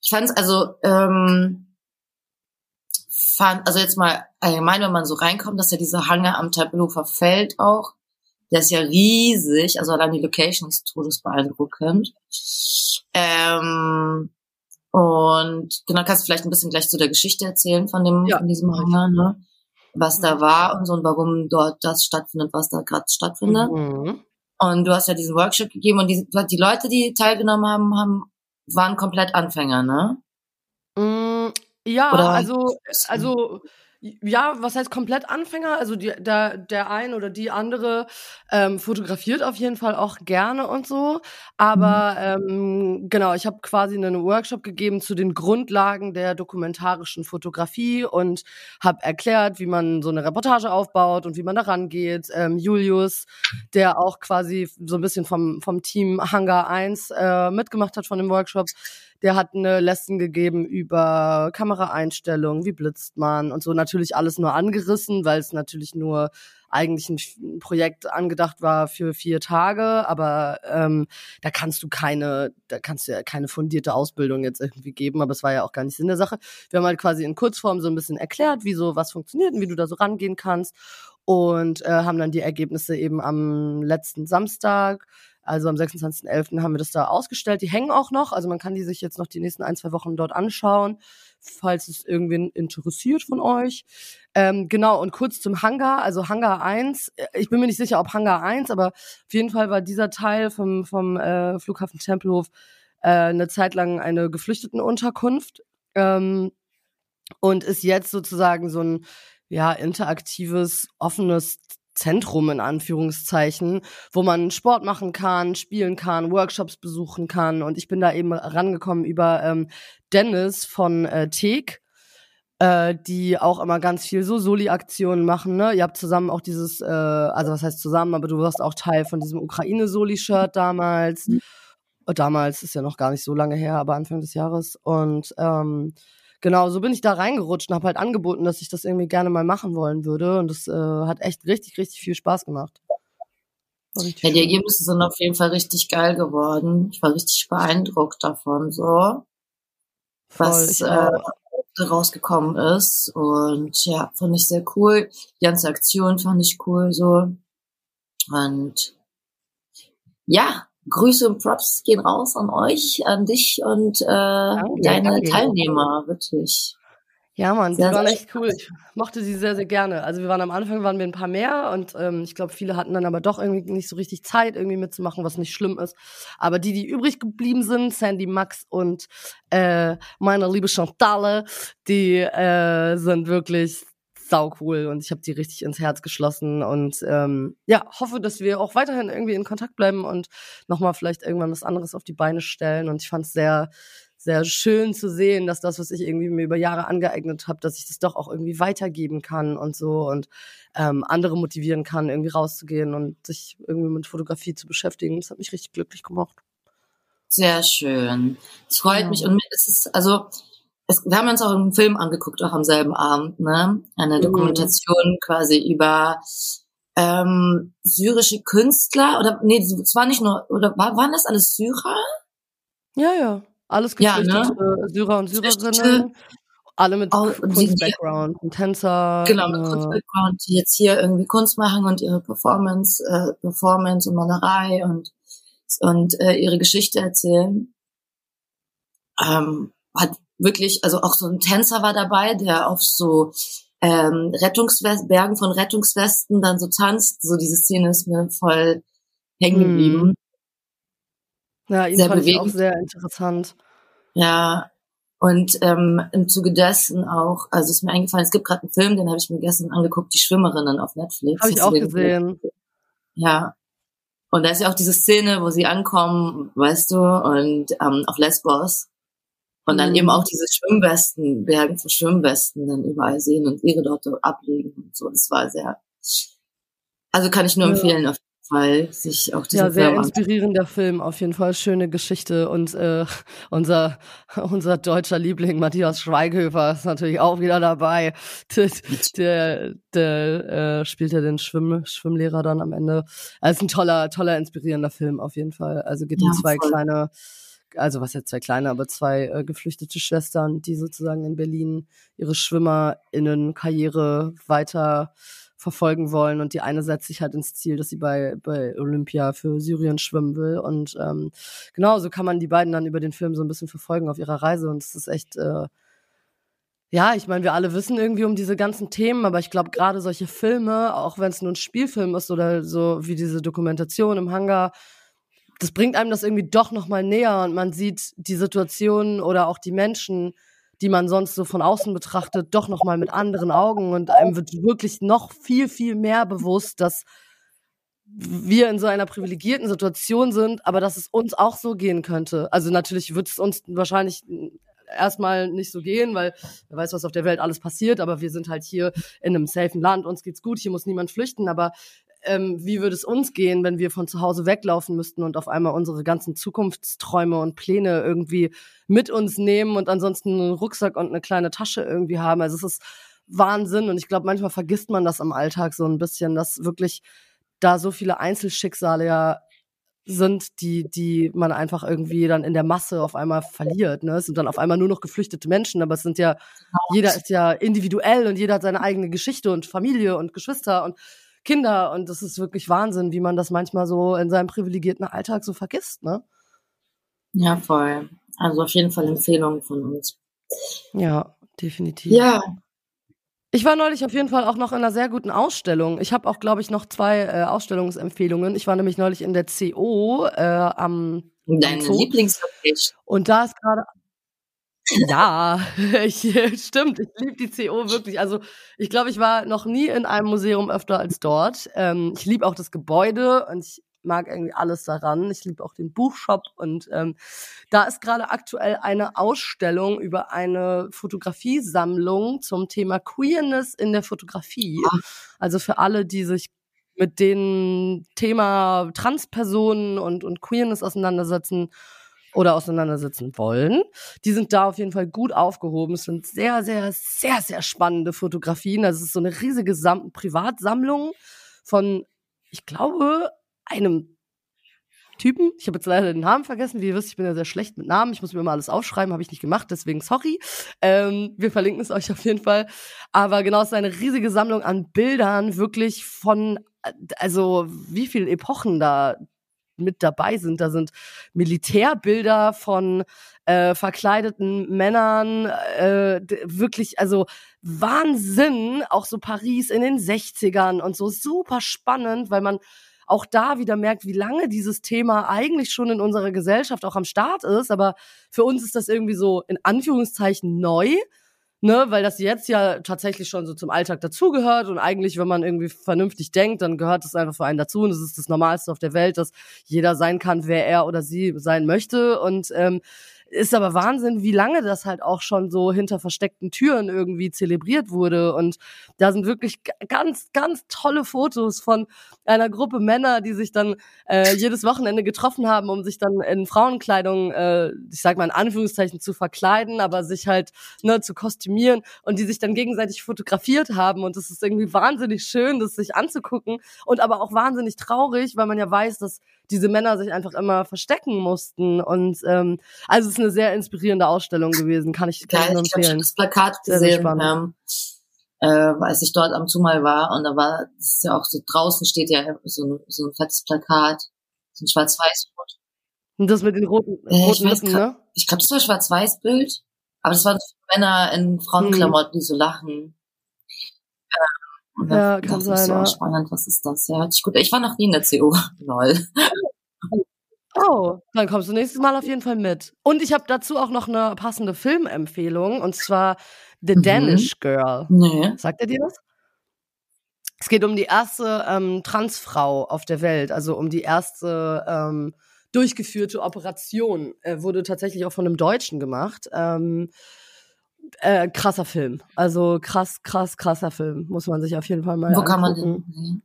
Ich fand's also, ähm, fand, also jetzt mal allgemein, wenn man so reinkommt, dass ja dieser Hangar am Tempelhofer Feld auch, der ist ja riesig, also allein die Location ist todesbeeindruckend. Ähm, und genau, kannst du vielleicht ein bisschen gleich zu der Geschichte erzählen von dem, Ja, von diesem. Hangar, ne? Was da war und so und warum dort das stattfindet, was da gerade stattfindet. Mhm. Und du hast ja diesen Workshop gegeben und die, die Leute, die teilgenommen haben, haben, waren komplett Anfänger, ne? Mm, Ja, Oder- also, also, ja, was heißt komplett Anfänger? Also die, der, der ein oder die andere ähm, fotografiert auf jeden Fall auch gerne und so. Aber ähm, genau, ich habe quasi einen Workshop gegeben zu den Grundlagen der dokumentarischen Fotografie und habe erklärt, wie man so eine Reportage aufbaut und wie man da rangeht. Ähm, Julius, der auch quasi so ein bisschen vom, vom Team Hangar 1 äh, mitgemacht hat von dem Workshop, der hat eine Lesson gegeben über Kameraeinstellungen, wie blitzt man und so. Natürlich alles nur angerissen, weil es natürlich nur eigentlich ein Projekt angedacht war für vier Tage, aber ähm, da kannst du keine, da kannst du ja keine fundierte Ausbildung jetzt irgendwie geben, aber es war ja auch gar nicht Sinn der Sache. Wir haben halt quasi in Kurzform so ein bisschen erklärt, wie so was funktioniert und wie du da so rangehen kannst und äh, haben dann die Ergebnisse eben am letzten Samstag also am 26.11. haben wir das da ausgestellt. Die hängen auch noch. Also man kann die sich jetzt noch die nächsten ein, zwei Wochen dort anschauen, falls es irgendwen interessiert von euch. Ähm, genau, und kurz zum Hangar. Also Hangar 1. äh, Ich bin mir nicht sicher, ob Hangar 1, aber auf jeden Fall war dieser Teil vom, vom äh, Flughafen Tempelhof äh, eine Zeit lang eine Geflüchtetenunterkunft. Ähm, und ist jetzt sozusagen so ein ja interaktives, offenes Zentrum in Anführungszeichen, wo man Sport machen kann, spielen kann, Workshops besuchen kann. Und ich bin da eben rangekommen über ähm, Dennis von äh, Teek, äh, die auch immer ganz viel so Soli-Aktionen machen. Ne? Ihr habt zusammen auch dieses, äh, also was heißt zusammen, aber du warst auch Teil von diesem Ukraine-Soli-Shirt damals. Mhm. Damals ist ja noch gar nicht so lange her, aber Anfang des Jahres. Und ähm, genau, so bin ich da reingerutscht und habe halt angeboten, dass ich das irgendwie gerne mal machen wollen würde. Und das äh, hat echt richtig, richtig viel Spaß gemacht. Ja, die. Ergebnisse sind auf jeden Fall richtig geil geworden. Ich war richtig beeindruckt davon, so, Voll, was äh, rausgekommen ist. Und ja, fand ich sehr cool. Die ganze Aktion fand ich cool, so. Und ja, Grüße und Props gehen raus an euch, an dich und äh, deine danke. Teilnehmer, wirklich. Ja, Mann, die Sehr, waren sehr echt cool. Ich mochte sie sehr, sehr gerne. Also wir waren am Anfang waren wir ein paar mehr und ähm, ich glaube, viele hatten dann aber doch irgendwie nicht so richtig Zeit, irgendwie mitzumachen, was nicht schlimm ist. Aber die, die übrig geblieben sind, Sandy, Max und äh, meine liebe Chantale, die äh, sind wirklich sau cool und ich habe die richtig ins Herz geschlossen und ähm, ja, hoffe, dass wir auch weiterhin irgendwie in Kontakt bleiben und nochmal vielleicht irgendwann was anderes auf die Beine stellen. Und ich fand es sehr, sehr schön zu sehen, dass das, was ich irgendwie mir über Jahre angeeignet habe, dass ich das doch auch irgendwie weitergeben kann und so und ähm, andere motivieren kann, irgendwie rauszugehen und sich irgendwie mit Fotografie zu beschäftigen. Das hat mich richtig glücklich gemacht. Sehr schön. Es freut Ja. mich und es ist, also, es, wir haben uns auch einen Film angeguckt, auch am selben Abend, ne? Eine Mhm. Dokumentation quasi über ähm, syrische Künstler oder nee, es war nicht nur oder war, waren das alles Syrer? Ja, ja. Alles Ja, ne? geflüchtete Syrer und Geflüchtete, Syrerinnen. Alle mit die- Kunst-Background. Ein Tänzer. Genau, mit äh, Kunst-Background, die jetzt hier irgendwie Kunst machen und ihre Performance, äh, Performance und Malerei und und äh, ihre Geschichte erzählen. Ähm, hat wirklich, also auch so ein Tänzer war dabei, der auf so ähm, Rettungswest Bergen von Rettungswesten dann so tanzt. So diese Szene ist mir voll hängen Hm. geblieben. Ja, ihn sehr fand ich auch bewegend. sehr interessant. Ja. Und ähm, im Zuge dessen auch, also ist mir eingefallen, es gibt gerade einen Film, den habe ich mir gestern angeguckt, die Schwimmerinnen auf Netflix. Habe ich auch gesehen. Ja. Und da ist ja auch diese Szene, wo sie ankommen, weißt du, und ähm, auf Lesbos. Und dann Mhm. eben auch diese Schwimmwesten, Bergen von Schwimmwesten dann überall sehen und ihre dort ablegen und so. Das war sehr, also kann ich nur Ja. empfehlen, auf jeden Fall, sich auch diesen Ja, sehr Film inspirierender Film, auf jeden Fall. Schöne Geschichte. Und äh, unser, unser deutscher Liebling Matthias Schweighöfer ist natürlich auch wieder dabei. Der, der, der äh, spielt ja den Schwimm, Schwimmlehrer dann am Ende. Also ein toller, toller, inspirierender Film auf jeden Fall. Also geht um Ja, zwei voll. kleine, also was jetzt zwei kleine, aber zwei äh, geflüchtete Schwestern, die sozusagen in Berlin ihre SchwimmerInnen-Karriere weiter verfolgen wollen. Und die eine setzt sich halt ins Ziel, dass sie bei, bei Olympia für Syrien schwimmen will. Und ähm, genau, so kann man die beiden dann über den Film so ein bisschen verfolgen auf ihrer Reise. Und es ist echt äh, ja, ich meine, wir alle wissen irgendwie um diese ganzen Themen, aber ich glaube gerade solche Filme, auch wenn es nur ein Spielfilm ist oder so wie diese Dokumentation im Hangar, das bringt einem das irgendwie doch noch mal näher und man sieht die Situation oder auch die Menschen, die man sonst so von außen betrachtet, doch noch mal mit anderen Augen und einem wird wirklich noch viel viel mehr bewusst, dass wir in so einer privilegierten Situation sind, aber dass es uns auch so gehen könnte. Also natürlich wird es uns wahrscheinlich erstmal nicht so gehen, weil wer weiß, was auf der Welt alles passiert, aber wir sind halt hier in einem safen Land, uns geht's gut, hier muss niemand flüchten, aber ähm, wie würde es uns gehen, wenn wir von zu Hause weglaufen müssten und auf einmal unsere ganzen Zukunftsträume und Pläne irgendwie mit uns nehmen und ansonsten einen Rucksack und eine kleine Tasche irgendwie haben? Also es ist Wahnsinn und ich glaube, manchmal vergisst man das im Alltag so ein bisschen, dass wirklich da so viele Einzelschicksale ja sind, die, die man einfach irgendwie dann in der Masse auf einmal verliert. Ne? Es sind dann auf einmal nur noch geflüchtete Menschen, aber es sind ja, jeder ist ja individuell und jeder hat seine eigene Geschichte und Familie und Geschwister und Kinder und das ist wirklich Wahnsinn, wie man das manchmal so in seinem privilegierten Alltag so vergisst, ne? Ja, voll. Also auf jeden Fall Empfehlungen von uns. Ja, definitiv. Ja, Ich war neulich auf jeden Fall auch noch in einer sehr guten Ausstellung. Ich habe auch, glaube ich, noch zwei äh, Ausstellungsempfehlungen. Ich war nämlich neulich in der CO äh, am deine. Lieblingslocation. und da ist gerade ja, ich, stimmt. Ich liebe die CO wirklich. Also ich glaube, ich war noch nie in einem Museum öfter als dort. Ähm, ich liebe auch das Gebäude und ich mag irgendwie alles daran. Ich liebe auch den Buchshop und ähm, da ist gerade aktuell eine Ausstellung über eine Fotografiesammlung zum Thema Queerness in der Fotografie. Also für alle, die sich mit dem Thema Transpersonen und, und Queerness auseinandersetzen oder auseinandersetzen wollen. Die sind da auf jeden Fall gut aufgehoben. Es sind sehr, sehr, sehr, sehr spannende Fotografien. Also es ist so eine riesige Sam Privatsammlung von, ich glaube, einem Typen. Ich habe jetzt leider den Namen vergessen. Wie ihr wisst, ich bin ja sehr schlecht mit Namen. Ich muss mir immer alles aufschreiben, habe ich nicht gemacht, deswegen sorry. Ähm, wir verlinken es euch auf jeden Fall. Aber genau, es ist eine riesige Sammlung an Bildern, wirklich von, also wie viele Epochen da mit dabei sind. Da sind Militärbilder von äh, verkleideten Männern, äh, wirklich, also Wahnsinn, auch so Paris in den 60ern und so super spannend, weil man auch da wieder merkt, wie lange dieses Thema eigentlich schon in unserer Gesellschaft auch am Start ist. Aber für uns ist das irgendwie so in Anführungszeichen neu ne, weil das jetzt ja tatsächlich schon so zum Alltag dazugehört und eigentlich, wenn man irgendwie vernünftig denkt, dann gehört das einfach für einen dazu und es ist das Normalste auf der Welt, dass jeder sein kann, wer er oder sie sein möchte und ähm, ist aber Wahnsinn, wie lange das halt auch schon so hinter versteckten Türen irgendwie zelebriert wurde. Und da sind wirklich ganz, ganz tolle Fotos von einer Gruppe Männer, die sich dann äh, jedes Wochenende getroffen haben, um sich dann in Frauenkleidung, äh, ich sag mal in Anführungszeichen, zu verkleiden, aber sich halt ne, zu kostümieren und die sich dann gegenseitig fotografiert haben. Und das ist irgendwie wahnsinnig schön, das sich anzugucken und aber auch wahnsinnig traurig, weil man ja weiß, dass diese Männer sich einfach immer verstecken mussten. Und ähm, also es ist eine sehr inspirierende Ausstellung gewesen, kann ich, kann ja, ich nur empfehlen. Ich habe das Plakat gesehen, sehr, sehr ähm, äh, als ich dort am Zumal war und da war, das ist ja auch so, draußen steht ja so, so ein fettes Plakat, so ein schwarz-weiß-rot. Und das mit den roten, äh, roten Lippen, ne? Ich glaube, das war ein schwarz-weiß-Bild, aber das waren Männer in Frauenklamotten, hm. die so lachen. Und ja, kann sein. So ja. spannend, was ist das? Ja, hört sich gut. Ich war noch nie in der CO. Lol. Oh, dann kommst du nächstes Mal auf jeden Fall mit. Und ich habe dazu auch noch eine passende Filmempfehlung und zwar The mhm. Danish Girl. Nee. Sagt er dir das? Es geht um die erste ähm, Transfrau auf der Welt, also um die erste ähm, durchgeführte Operation. Äh, wurde tatsächlich auch von einem Deutschen gemacht. Ähm, äh, krasser Film. Also krass, krass, krasser Film. Muss man sich auf jeden Fall mal Wo angucken. kann man den sehen?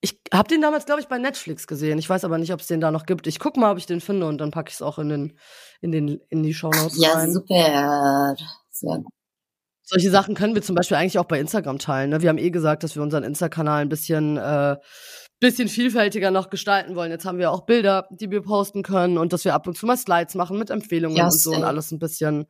Ich habe den damals, glaube ich, bei Netflix gesehen. Ich weiß aber nicht, ob es den da noch gibt. Ich guck mal, ob ich den finde und dann packe ich es auch in den in den in die Show Notes ja, rein. Ja, super. Sehr gut. Solche Sachen können wir zum Beispiel eigentlich auch bei Instagram teilen. Ne? Wir haben eh gesagt, dass wir unseren Insta-Kanal ein bisschen äh, bisschen vielfältiger noch gestalten wollen. Jetzt haben wir auch Bilder, die wir posten können und dass wir ab und zu mal Slides machen mit Empfehlungen ja, und so und alles ein bisschen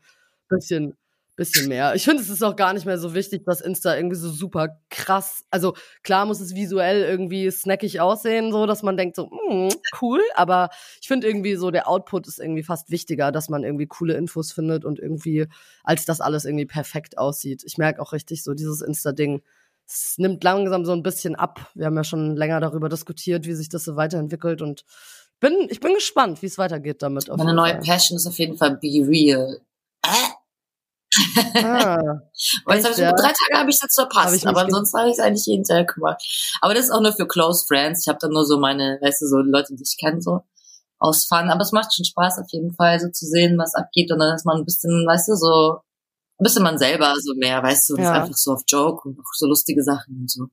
bisschen, bisschen mehr. Ich finde, es ist auch gar nicht mehr so wichtig, dass Insta irgendwie so super krass, also klar muss es visuell irgendwie snackig aussehen, so dass man denkt so, mm, cool, aber ich finde irgendwie so der Output ist irgendwie fast wichtiger, dass man irgendwie coole Infos findet und irgendwie, als dass alles irgendwie perfekt aussieht. Ich merke auch richtig so dieses Insta-Ding, es nimmt langsam so ein bisschen ab. Wir haben ja schon länger darüber diskutiert, wie sich das so weiterentwickelt und bin, ich bin gespannt, wie es weitergeht damit. Meine neue. Passion ist auf jeden Fall Be Real. Ah, Weil echt, ja? drei Tage habe ich jetzt verpasst, aber ansonsten habe ich es eigentlich jeden Tag gemacht. Aber das ist auch nur für Close Friends. Ich habe dann nur so meine, weißt du, so Leute, die ich kenne, so ausfahren. Aber es macht schon Spaß auf jeden Fall, so zu sehen, was abgeht. Und dann ist man ein bisschen, weißt du, so ein bisschen man selber so mehr, weißt du, das ja. ist einfach so auf Joke und auch so lustige Sachen und so.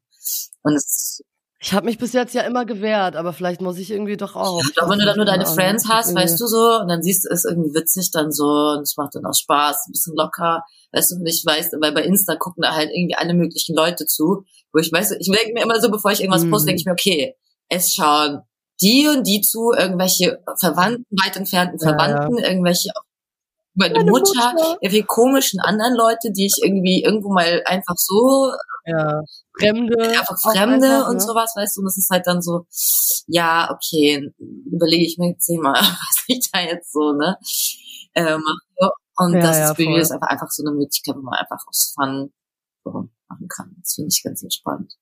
Und es ich habe mich bis jetzt ja immer gewehrt, aber vielleicht muss ich irgendwie doch auch. Ja, doch, wenn du dann nur deine Friends hast, irgendwie. weißt du so, und dann siehst du es irgendwie witzig dann so, und es macht dann auch Spaß, ein bisschen locker, weißt du, und ich weiß, weil bei Insta gucken da halt irgendwie alle möglichen Leute zu, wo ich weiß, ich denke mir immer so, bevor ich irgendwas poste, denke ich mir, okay, es schauen die und die zu, irgendwelche Verwandten, weit entfernten Verwandten, ja, ja. irgendwelche meine, meine Mutter, Mutter, irgendwelche komischen anderen Leute, die ich irgendwie irgendwo mal einfach so ja. Fremde. Einfach Fremde einfach, und ne? sowas, weißt du, und das ist halt dann so, ja, okay, überlege ich mir zehnmal, was ich da jetzt so, ne, äh, mache. Und ja, das ja, ist für mich ist einfach, einfach so eine Möglichkeit, wo man einfach aus Fun machen kann. Das finde ich ganz entspannt.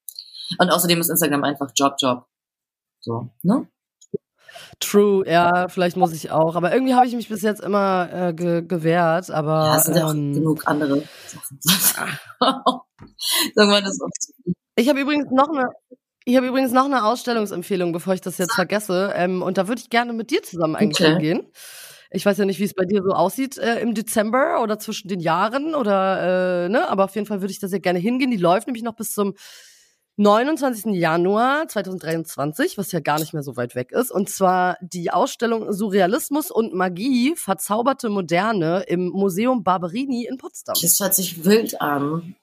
Und außerdem ist Instagram einfach Job, Job. So, ne? True, ja, vielleicht muss ich auch. Aber irgendwie habe ich mich bis jetzt immer äh, ge gewehrt. Aber ja, es sind ja auch ähm, genug andere Sachen. Sagen wir das auch. Ich habe übrigens noch eine. Ich habe übrigens noch eine Ausstellungsempfehlung, bevor ich das jetzt vergesse. Ähm, und da würde ich gerne mit dir zusammen eigentlich okay. hingehen. Ich weiß ja nicht, wie es bei dir so aussieht äh, im Dezember oder zwischen den Jahren oder äh, ne, aber auf jeden Fall würde ich da sehr gerne hingehen. Die läuft nämlich noch bis zum 29. Januar 2023, was ja gar nicht mehr so weit weg ist. Und zwar die Ausstellung Surrealismus und Magie, verzauberte Moderne im Museum Barberini in Potsdam. Das hört sich wild an.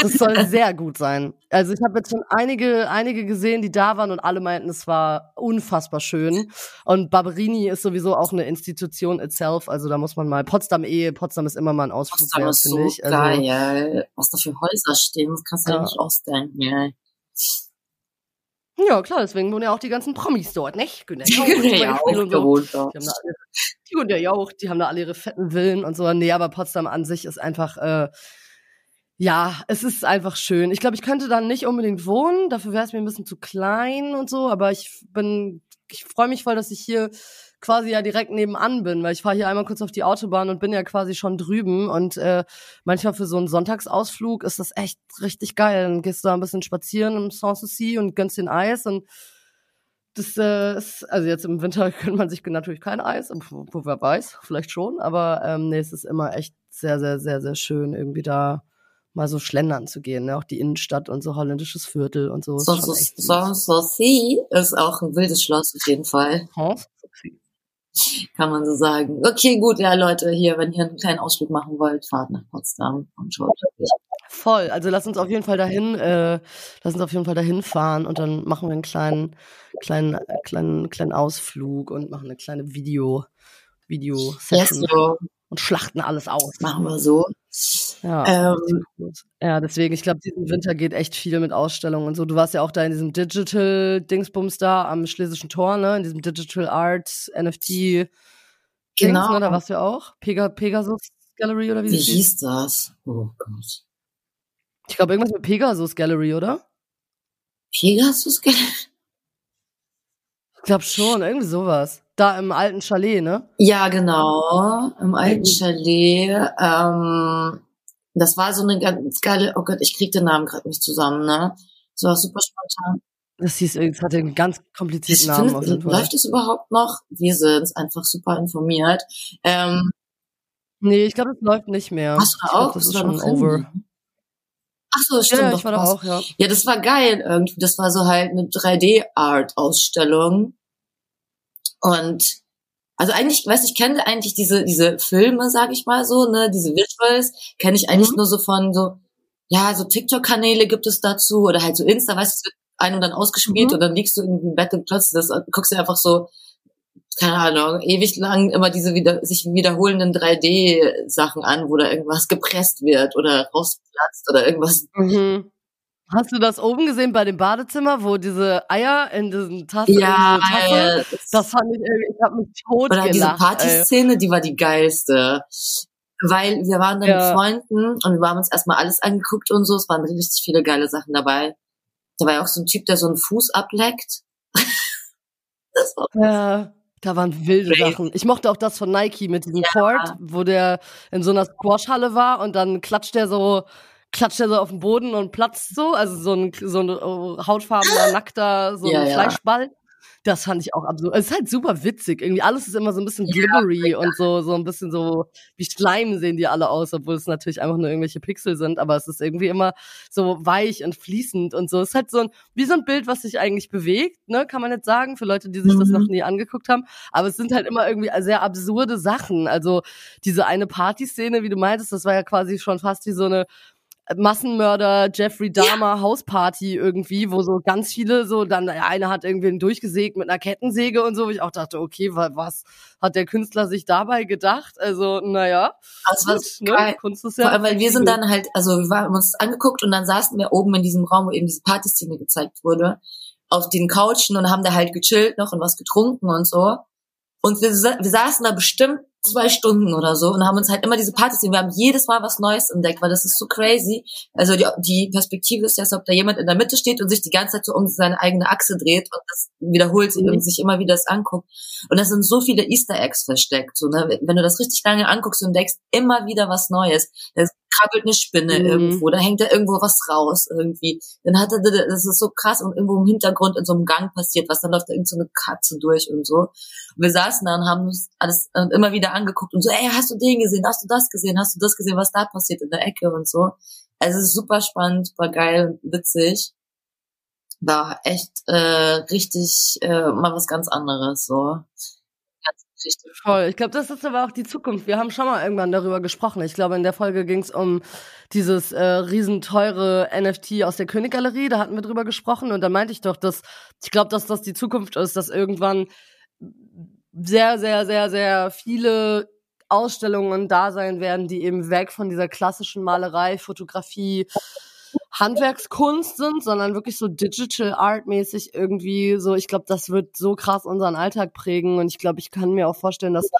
Das soll sehr gut sein. Also ich habe jetzt schon einige, einige gesehen, die da waren und alle meinten, es war unfassbar schön. Und Barberini ist sowieso auch eine Institution itself. Also da muss man mal Potsdam eh, Potsdam ist immer mal ein Ausflug Potsdam ist so ich. Also, geil. Was da für Häuser stehen, das kannst du ja nicht ausdenken. Ey. Ja, klar, deswegen wohnen ja auch die ganzen Promis dort, nicht? Günter Die Jauch und so. wohnt da. Die haben da alle, die Günter Jauch, die haben da alle ihre fetten Villen und so. Nee, aber Potsdam an sich ist einfach, äh, ja, es ist einfach schön. Ich glaube, ich könnte da nicht unbedingt wohnen, dafür wäre es mir ein bisschen zu klein und so, aber ich bin, ich freue mich voll, dass ich hier quasi ja direkt nebenan bin, weil ich fahre hier einmal kurz auf die Autobahn und bin ja quasi schon drüben und äh, manchmal für so einen Sonntagsausflug ist das echt richtig geil. Dann gehst du da ein bisschen spazieren im Sanssouci und gönnst den Eis und das äh, ist, also jetzt im Winter gönnt man sich natürlich kein Eis, wer weiß, vielleicht schon, aber ähm, nee, es ist immer echt sehr, sehr, sehr, sehr schön, irgendwie da mal so schlendern zu gehen, ne? auch die Innenstadt und so holländisches Viertel und so. Sanssouci ist auch ein wildes Schloss auf jeden Fall, kann man so sagen. Okay, gut, ja Leute, hier, wenn ihr einen kleinen Ausflug machen wollt, fahrt nach Potsdam und schaut euch. Voll, also lass uns auf jeden Fall dahin, äh, lass uns auf jeden Fall dahin fahren und dann machen wir einen kleinen, kleinen, äh, kleinen, kleinen Ausflug und machen eine kleine Video, Video Yes, Session so, und schlachten alles aus. machen wir so. Ja. Ähm. Ja, deswegen, ich glaube, diesen Winter geht echt viel mit Ausstellungen und so. Du warst ja auch da in diesem Digital-Dingsbums da am Schlesischen Tor, ne? In diesem Digital Art NFT. Genau. Ne? Da warst du ja auch. Pega Pegasus Gallery oder wie, wie hieß das? Oh Gott. Ich glaube, irgendwas mit Pegasus Gallery, oder? Pegasus? Ich glaube schon, irgendwie sowas. Da im alten Chalet, ne? Ja, genau. Im alten. Chalet. Ähm, das war so eine ganz geile, oh Gott, ich krieg den Namen gerade nicht zusammen, ne? Das war super spontan. Das hieß, irgendwie- es hatte einen ganz komplizierten Ich Namen finde, auf jeden Fall. läuft es überhaupt noch? Wir sind einfach super informiert. Ähm, Nee, ich glaube, es läuft nicht mehr. hast du ich da glaub, auch? das Bist ist schon hin? over. Ach so, stimmt. ja, ich war da auch, ja. Ja, das war geil irgendwie. Das war so halt eine 3D-Art-Ausstellung. Und also eigentlich, weiß ich kenne eigentlich diese diese Filme, sag ich mal so, ne, diese Visuals kenne ich eigentlich Mhm. nur so von so ja, so TikTok-Kanäle gibt es dazu oder halt so Insta, weißt du, es wird ein und dann ausgespielt Mhm. und dann liegst du irgendwie im Bett und plötzlich das guckst du einfach so keine Ahnung, ewig lang immer diese wieder, sich wiederholenden 3D-Sachen an, wo da irgendwas gepresst wird oder rausplatzt oder irgendwas Mhm. Hast du das oben gesehen bei dem Badezimmer, wo diese Eier in diesen Tassen, Ja, Tasse? Das fand ich irgendwie, ich hab mich tot Oder diese. Partyszene, die war die geilste. Weil wir waren dann Ja. mit Freunden und wir haben uns erstmal alles angeguckt und so. Es waren richtig viele geile Sachen dabei. Da war ja auch so ein Typ, der so einen Fuß ableckt. das war Ja, da waren wilde Crazy. Sachen. Ich mochte auch das von Nike mit diesem Court, wo der in so einer Squashhalle war und dann klatscht der so, klatscht der so auf den Boden und platzt so, also so ein, so ein äh, hautfarbener, nackter, so Ja, ein ja. Fleischball. Das fand ich auch absurd. Es ist halt super witzig. Irgendwie alles ist immer so ein bisschen glibbery und so, so ein bisschen so wie Schleim sehen die alle aus, obwohl es natürlich einfach nur irgendwelche Pixel sind, aber es ist irgendwie immer so weich und fließend und so. Es ist halt so ein, wie so ein Bild, was sich eigentlich bewegt, ne, kann man jetzt sagen, für Leute, die sich das Mhm. noch nie angeguckt haben. Aber es sind halt immer irgendwie sehr absurde Sachen. Also diese eine Partyszene, wie du meintest, das war ja quasi schon fast wie so eine Massenmörder Jeffrey Dahmer Hausparty irgendwie, wo so ganz viele so dann der eine hat irgendwie durchgesägt mit einer Kettensäge und so, wo ich auch dachte, okay, wa- was hat der Künstler sich dabei gedacht? Also, naja, gut, geil. ne? Kunst ist ja Vor allem, weil wir sind dann halt, also wir haben uns angeguckt und dann saßen wir oben in diesem Raum, wo eben diese Partyszene gezeigt wurde, auf den Couchen und haben da halt gechillt noch und was getrunken und so. Und wir, wir saßen da bestimmt zwei Stunden oder so und haben uns halt immer diese Partys gesehen. Wir haben jedes Mal was Neues entdeckt, weil das ist so crazy. Also die, die Perspektive ist ja so, ob da jemand in der Mitte steht und sich die ganze Zeit so um seine eigene Achse dreht und das wiederholt sich Mhm. und sich immer wieder das anguckt. Und da sind so viele Easter Eggs versteckt. So, ne? Wenn du das richtig lange anguckst und entdeckst immer wieder was Neues. Da krabbelt eine Spinne Mhm. irgendwo, da hängt da irgendwo was raus irgendwie. Dann hat er, das ist so krass und irgendwo im Hintergrund in so einem Gang passiert, was dann läuft da irgend so eine Katze durch und so. Und wir saßen da und haben uns alles äh, immer wieder angeguckt und so, ey, hast du den gesehen, hast du das gesehen, hast du das gesehen, was da passiert in der Ecke und so. Also es ist super spannend, super geil und witzig. War echt äh, richtig äh, mal was ganz anderes so. Geschichte. Voll. Ich glaube, das ist aber auch die Zukunft. Wir haben schon mal irgendwann darüber gesprochen. Ich glaube, in der Folge ging es um dieses äh, riesenteure NFT aus der Königgalerie. Da hatten wir drüber gesprochen und da meinte ich doch, dass ich glaube, dass das die Zukunft ist, dass irgendwann sehr, sehr, sehr, sehr viele Ausstellungen da sein werden, die eben weg von dieser klassischen Malerei, Fotografie, Handwerkskunst sind, sondern wirklich so Digital Art mäßig irgendwie so. Ich glaube, das wird so krass unseren Alltag prägen und ich glaube, ich kann mir auch vorstellen, dass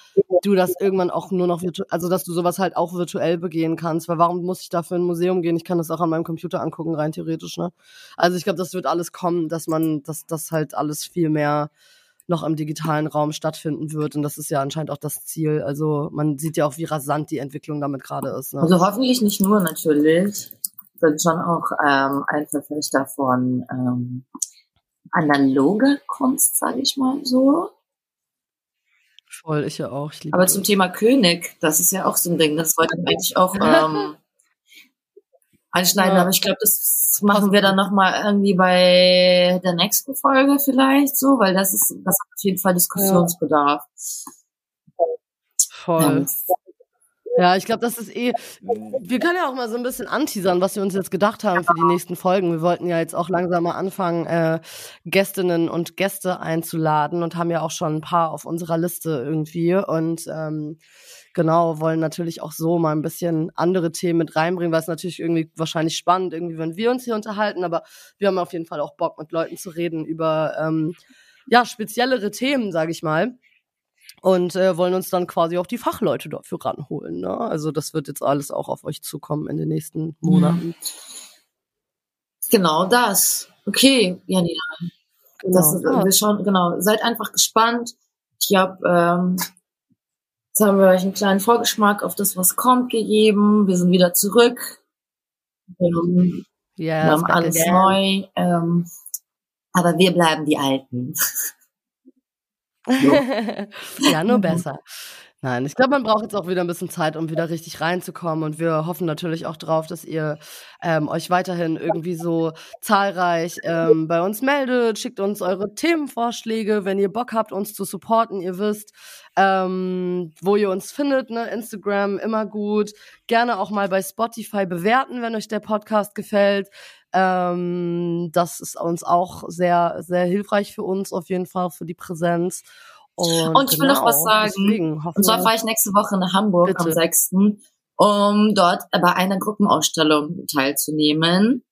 du das irgendwann auch nur noch virtuell, also dass du sowas halt auch virtuell begehen kannst, weil warum muss ich dafür in ein Museum gehen? Ich kann das auch an meinem Computer angucken, rein theoretisch, ne? Also ich glaube, das wird alles kommen, dass man, dass das halt alles viel mehr noch im digitalen Raum stattfinden wird. Und das ist ja anscheinend auch das Ziel. Also man sieht ja auch, wie rasant die Entwicklung damit gerade ist. Ne? Also hoffentlich nicht nur natürlich. Bin schon auch ähm, ein Verfechter von ähm, analoge Kunst, sage ich mal so. Voll, ich ja auch. Ich Aber das. zum Thema König, das ist ja auch so ein Ding. Das wollte ich eigentlich auch ähm, anschneiden, Ja. aber ich glaube, das machen wir dann nochmal irgendwie bei der nächsten Folge vielleicht so, weil das ist, das hat auf jeden Fall Diskussionsbedarf. Voll. Ähm, Ja, ich glaube, das ist eh. Wir können ja auch mal so ein bisschen anteasern, was wir uns jetzt gedacht haben für die nächsten Folgen. Wir wollten ja jetzt auch langsam mal anfangen, äh, Gästinnen und Gäste einzuladen und haben ja auch schon ein paar auf unserer Liste irgendwie. Und ähm, genau, wollen natürlich auch so mal ein bisschen andere Themen mit reinbringen, weil es natürlich irgendwie wahrscheinlich spannend, irgendwie, wenn wir uns hier unterhalten, aber wir haben auf jeden Fall auch Bock, mit Leuten zu reden über ähm, ja, speziellere Themen, sage ich mal und äh, wollen uns dann quasi auch die Fachleute dafür ranholen. Ne? Also das wird jetzt alles auch auf euch zukommen in den nächsten Monaten. Genau das. Okay, Janina. Das ist, ja. wir schauen, genau, seid einfach gespannt. Ich glaube, ähm, jetzt haben wir euch einen kleinen Vorgeschmack auf das, was kommt, gegeben. Wir sind wieder zurück. Wir haben, Yes, wir haben alles again. neu. Ähm, aber wir bleiben die Alten. ja, nur besser. Nein, ich glaube, man braucht jetzt auch wieder ein bisschen Zeit, um wieder richtig reinzukommen. Und wir hoffen natürlich auch drauf, dass ihr ähm, euch weiterhin irgendwie so zahlreich ähm, bei uns meldet. Schickt uns eure Themenvorschläge, wenn ihr Bock habt, uns zu supporten. Ihr wisst, ähm, wo ihr uns findet. Ne? Instagram immer gut. Gerne auch mal bei Spotify bewerten, wenn euch der Podcast gefällt. Ähm, das ist uns auch sehr, sehr hilfreich für uns, auf jeden Fall für die Präsenz. Und, Und ich will noch was sagen. Und zwar fahre ich nächste Woche nach Hamburg am Bitte. 6., um dort bei einer Gruppenausstellung teilzunehmen.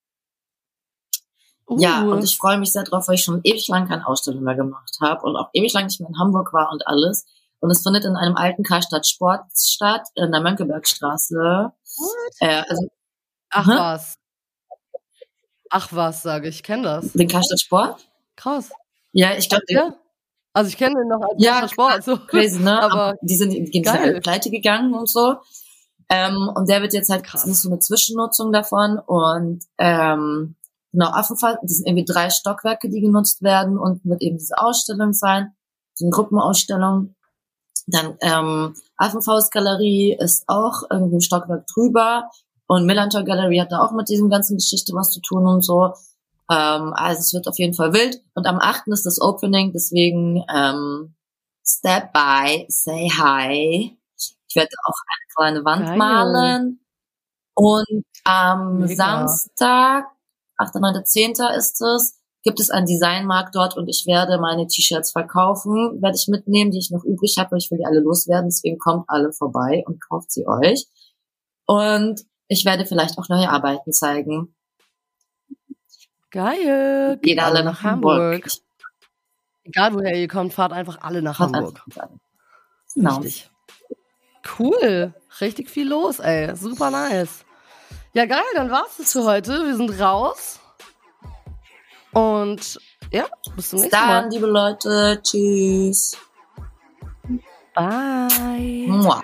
Ja, Uh, und ich freue mich sehr drauf, weil ich schon ewig lang keine Ausstellung mehr gemacht habe und auch ewig lang nicht mehr in Hamburg war und alles. Und es findet in einem alten Karstadt Sport statt, in der Mönckebergstraße. Äh, also Ach was. Ach was, sage ich. Kenne das. den Karstadt Sport? Krass. Ja, ich glaube, Ja. Also ich kenne den noch als Ja, Sport. So. crazy, ne? Aber die sind, die sind alle pleite gegangen und so. Ähm, und der wird jetzt halt, Krass. das ist so eine Zwischennutzung davon und ähm, genau, Affenfall, das sind irgendwie drei Stockwerke, die genutzt werden und wird eben diese Ausstellung sein, so eine Gruppenausstellung. Dann ähm, Affenfaustgalerie ist auch irgendwie ein Stockwerk drüber und Millantor Gallery hat da auch mit diesem ganzen Geschichte was zu tun und so. Ähm, also es wird auf jeden Fall wild. Und am 8. ist das Opening, deswegen ähm, step by, say hi. Ich werde auch eine kleine Wand Geil. malen. Und am Mega. Samstag, 8., 9., 10. ist es, gibt es einen Designmarkt dort und ich werde meine T-Shirts verkaufen, werde ich mitnehmen, die ich noch übrig habe, weil ich will die alle loswerden, deswegen kommt alle vorbei und kauft sie euch. Und ich werde vielleicht auch neue Arbeiten zeigen. Geil. Geht alle nach Hamburg. Egal woher ihr kommt, fahrt einfach alle nach Hat Hamburg. einfach. Genau. Richtig. Cool. Richtig viel los, ey. Super nice. Ja, geil, dann war's das für heute. Wir sind raus. Und ja, bis zum Bis nächsten Mal. dann, liebe Leute. Tschüss. Bye. Mua.